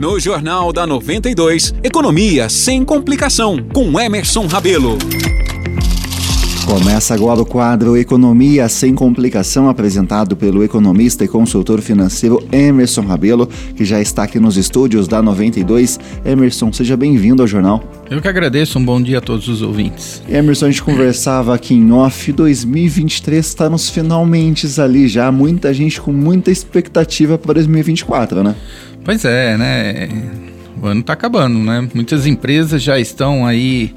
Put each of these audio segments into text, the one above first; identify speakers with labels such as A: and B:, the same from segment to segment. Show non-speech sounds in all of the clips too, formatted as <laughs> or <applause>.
A: No Jornal da 92, Economia sem complicação, com Emerson Rabelo.
B: Começa agora o quadro Economia Sem Complicação, apresentado pelo economista e consultor financeiro Emerson Rabelo, que já está aqui nos estúdios da 92. Emerson, seja bem-vindo ao jornal.
C: Eu que agradeço, um bom dia a todos os ouvintes.
B: Emerson, a gente conversava aqui em off, 2023 está nos finalmente ali já, muita gente com muita expectativa para 2024, né?
C: Pois é, né? O ano está acabando, né? Muitas empresas já estão aí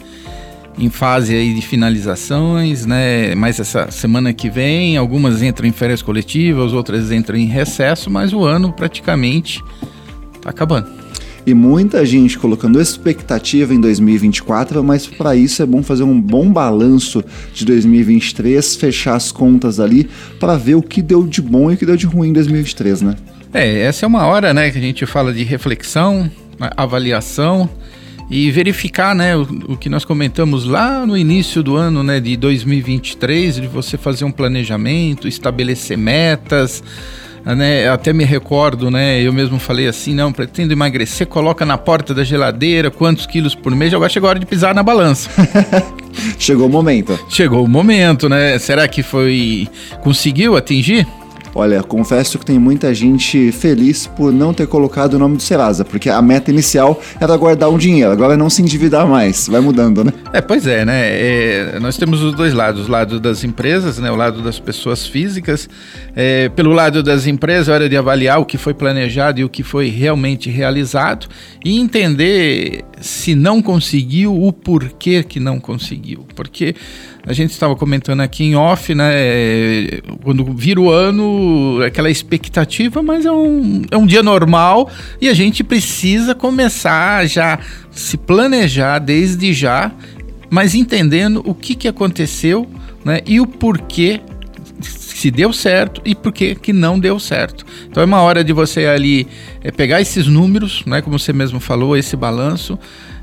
C: em fase aí de finalizações, né? Mas essa semana que vem, algumas entram em férias coletivas, outras entram em recesso, mas o ano praticamente está acabando.
B: E muita gente colocando expectativa em 2024, mas para isso é bom fazer um bom balanço de 2023, fechar as contas ali para ver o que deu de bom e o que deu de ruim em 2023, né?
C: É, essa é uma hora, né, que a gente fala de reflexão, avaliação e verificar, né, o, o, que nós comentamos lá no início do ano, né, de 2023, de você fazer um planejamento, estabelecer metas, né, até me recordo, né, eu mesmo falei assim, não, pretendo emagrecer, coloca na porta da geladeira quantos quilos por mês, agora chegou a hora de pisar na balança. <laughs>
B: chegou o momento.
C: Chegou o momento, né? Será que foi conseguiu atingir?
B: Olha, confesso que tem muita gente feliz por não ter colocado o nome do Serasa, porque a meta inicial era guardar um dinheiro, agora é não se endividar mais. Vai mudando, né?
C: É, pois é, né? É, nós temos os dois lados, o lado das empresas, né? O lado das pessoas físicas. É, pelo lado das empresas, é hora de avaliar o que foi planejado e o que foi realmente realizado e entender se não conseguiu, o porquê que não conseguiu. Porque a gente estava comentando aqui em off, né? Quando vira o ano, aquela expectativa, mas é um, é um dia normal e a gente precisa começar já se planejar desde já, mas entendendo o que, que aconteceu né, e o porquê se deu certo e por que que não deu certo. Então é uma hora de você ali é, pegar esses números, né, como você mesmo falou, esse balanço,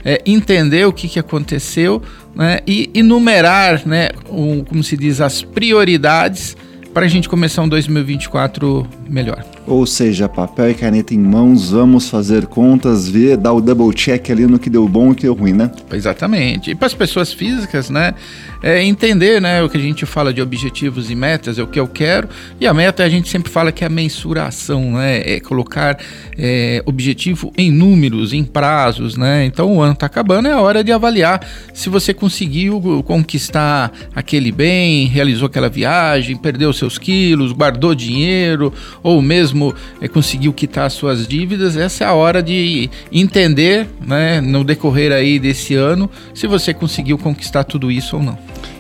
C: é, entender o que, que aconteceu né, e enumerar, né, um, como se diz, as prioridades para a gente começar um 2024 melhor.
B: Ou seja, papel e caneta em mãos, vamos fazer contas, ver, dar o double check ali no que deu bom e o que deu ruim, né?
C: Exatamente. E para as pessoas físicas, né, é entender, né, o que a gente fala de objetivos e metas, é o que eu quero, e a meta a gente sempre fala que é a mensuração, né, é colocar é, objetivo em números, em prazos, né, então o ano está acabando, é a hora de avaliar se você conseguiu conquistar aquele bem, realizou aquela viagem, perdeu seus quilos, guardou dinheiro, ou mesmo é, conseguiu quitar suas dívidas, essa é a hora de entender, né, no decorrer aí desse ano, se você conseguiu conquistar tudo isso ou não.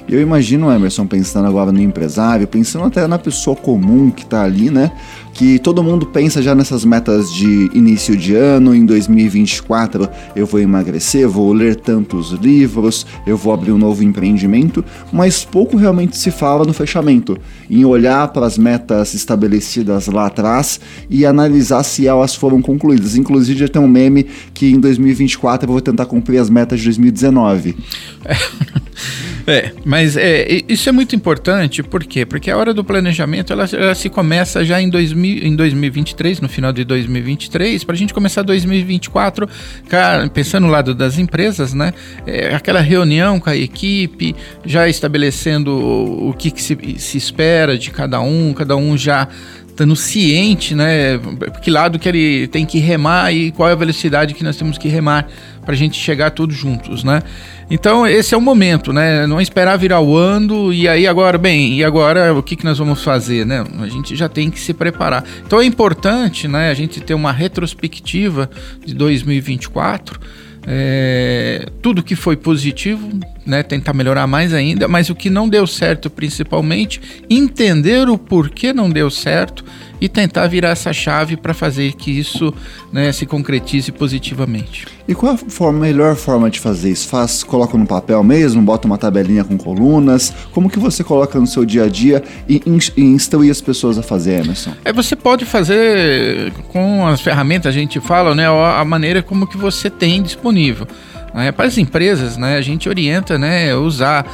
B: Eu imagino, Emerson, pensando agora no empresário, pensando até na pessoa comum que está ali, né? Que todo mundo pensa já nessas metas de início de ano, em 2024 eu vou emagrecer, vou ler tantos livros, eu vou abrir um novo empreendimento, mas pouco realmente se fala no fechamento, em olhar para as metas estabelecidas lá atrás e analisar se elas foram concluídas. Inclusive já tem um meme que em 2024 eu vou tentar cumprir as metas de 2019. <laughs>
C: É, mas é, isso é muito importante, por quê? Porque a hora do planejamento ela, ela se começa já em, 2000, em 2023, no final de 2023, para a gente começar 2024, cara, pensando no lado das empresas, né? É, aquela reunião com a equipe, já estabelecendo o, o que, que se, se espera de cada um, cada um já estando ciente, né? Que lado que ele tem que remar e qual é a velocidade que nós temos que remar para a gente chegar todos juntos, né? Então esse é o momento, né? Não esperar virar o ano e aí agora, bem, e agora o que, que nós vamos fazer, né? A gente já tem que se preparar. Então é importante, né? A gente ter uma retrospectiva de 2024 é, tudo que foi positivo, né, tentar melhorar mais ainda, mas o que não deu certo principalmente, entender o porquê não deu certo e tentar virar essa chave para fazer que isso né, se concretize positivamente.
B: E qual a forma, melhor forma de fazer isso? Faz, coloca no papel mesmo, bota uma tabelinha com colunas? Como que você coloca no seu dia a dia e, e instruir as pessoas a fazer, Emerson?
C: É, você pode fazer com as ferramentas, a gente fala, né, a maneira como que você tem disponível. É, para as empresas, né, a gente orienta né, usar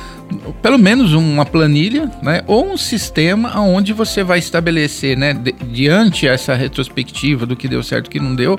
C: pelo menos uma planilha né, ou um sistema onde você vai estabelecer, né, diante essa retrospectiva do que deu certo e que não deu,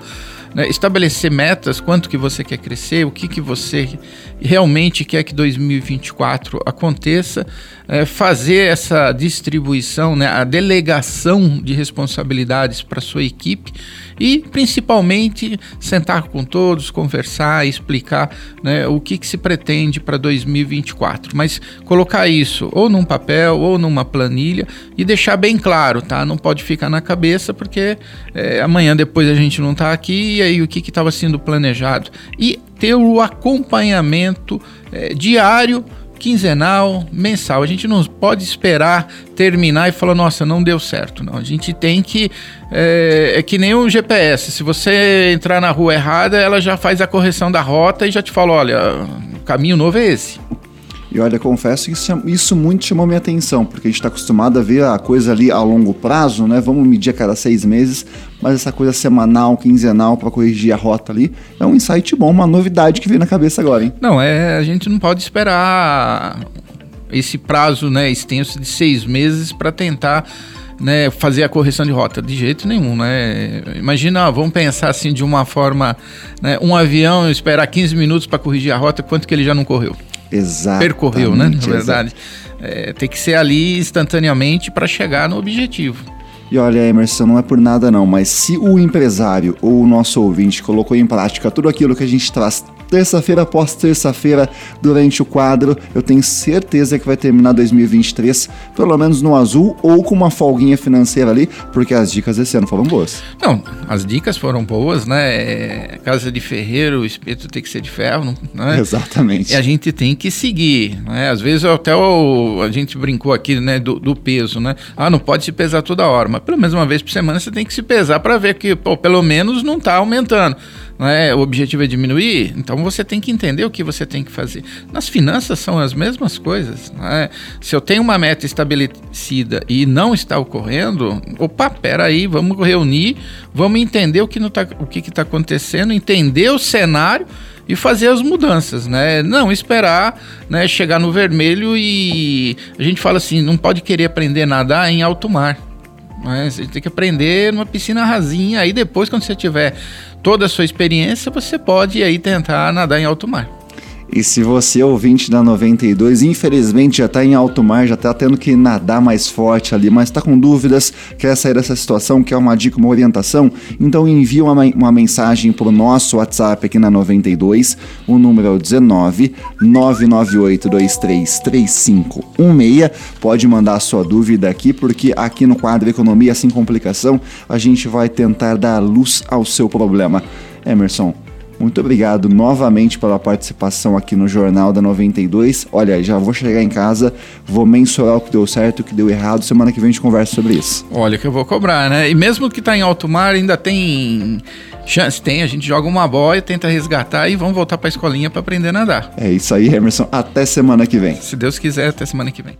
C: né, estabelecer metas, quanto que você quer crescer, o que, que você realmente quer que 2024 aconteça, é, fazer essa distribuição, né, a delegação de responsabilidades para sua equipe e principalmente sentar com todos, conversar, explicar né, o que, que se pretende para 2024. Mas colocar isso ou num papel ou numa planilha e deixar bem claro, tá? Não pode ficar na cabeça porque é, amanhã depois a gente não está aqui e aí o que estava sendo planejado. E ter o acompanhamento é, diário quinzenal, mensal. A gente não pode esperar terminar e falar, nossa, não deu certo. Não, a gente tem que. É, é, que nem o GPS. Se você entrar na rua errada, ela já faz a correção da rota e já te fala: olha, o caminho novo é esse.
B: E olha, confesso que isso, muito chamou minha atenção, porque a gente está acostumado a ver a coisa ali a longo prazo, né? Vamos medir a cada seis meses, mas essa coisa semanal, quinzenal para corrigir a rota ali é um insight bom, uma novidade que veio na cabeça agora, hein?
C: Não, é, a gente não pode esperar esse prazo né, extenso de seis meses para tentar né, fazer a correção de rota. De jeito nenhum, né? Imagina, vamos pensar assim de uma forma, né, um avião esperar 15 minutos para corrigir a rota, quanto que ele já não correu?
B: Exato.
C: Percorreu, né? Na verdade. É, tem que ser ali instantaneamente para chegar no objetivo.
B: E olha, Emerson, não é por nada não, mas se o empresário ou o nosso ouvinte colocou em prática tudo aquilo que a gente traz terça-feira após terça-feira durante o quadro. Eu tenho certeza que vai terminar 2023 pelo menos no azul ou com uma folguinha financeira ali, porque as dicas esse ano foram boas.
C: Não, as dicas foram boas, né? É, casa de ferreiro, o espeto tem que ser de ferro, né?
B: Exatamente.
C: E a gente tem que seguir, né? Às vezes até o, a gente brincou aqui, né, do, do, peso, né? Ah, não pode se pesar toda hora, mas pelo menos uma vez por semana você tem que se pesar para ver que, pô, pelo menos não está aumentando é? o objetivo é diminuir, então você tem que entender o que você tem que fazer. Nas finanças são as mesmas coisas. É? Se eu tenho uma meta estabelecida e não está ocorrendo, opa, peraí, vamos reunir, vamos entender o que está o que está acontecendo, entender o cenário e fazer as mudanças, né? Não esperar, né, chegar no vermelho e a gente fala assim, não pode querer aprender a nadar em alto mar. Né? Você tem que aprender numa piscina rasinha. Aí depois, quando você tiver toda a sua experiência, você pode aí tentar nadar em alto mar.
B: E se você, ouvinte da 92, infelizmente já está em alto mar, já está tendo que nadar mais forte ali, mas está com dúvidas, quer sair dessa situação, quer uma dica, uma orientação, então envie uma, uma mensagem para o nosso WhatsApp aqui na 92, o número é o 19 998233516. Pode mandar a sua dúvida aqui, porque aqui no quadro Economia Sem Complicação a gente vai tentar dar luz ao seu problema. Emerson, muito obrigado novamente pela participação aqui no Jornal da 92. Olha, já vou chegar em casa, vou mensurar o que deu certo e o que deu errado. Semana que vem a gente conversa sobre isso.
C: Olha que eu vou cobrar, né? E mesmo que tá em alto mar, ainda tem chance. Tem, a gente joga uma boia, tenta resgatar e vamos voltar para a escolinha para aprender a nadar.
B: É isso aí, Emerson. Até semana que vem.
C: Se Deus quiser, até semana que vem.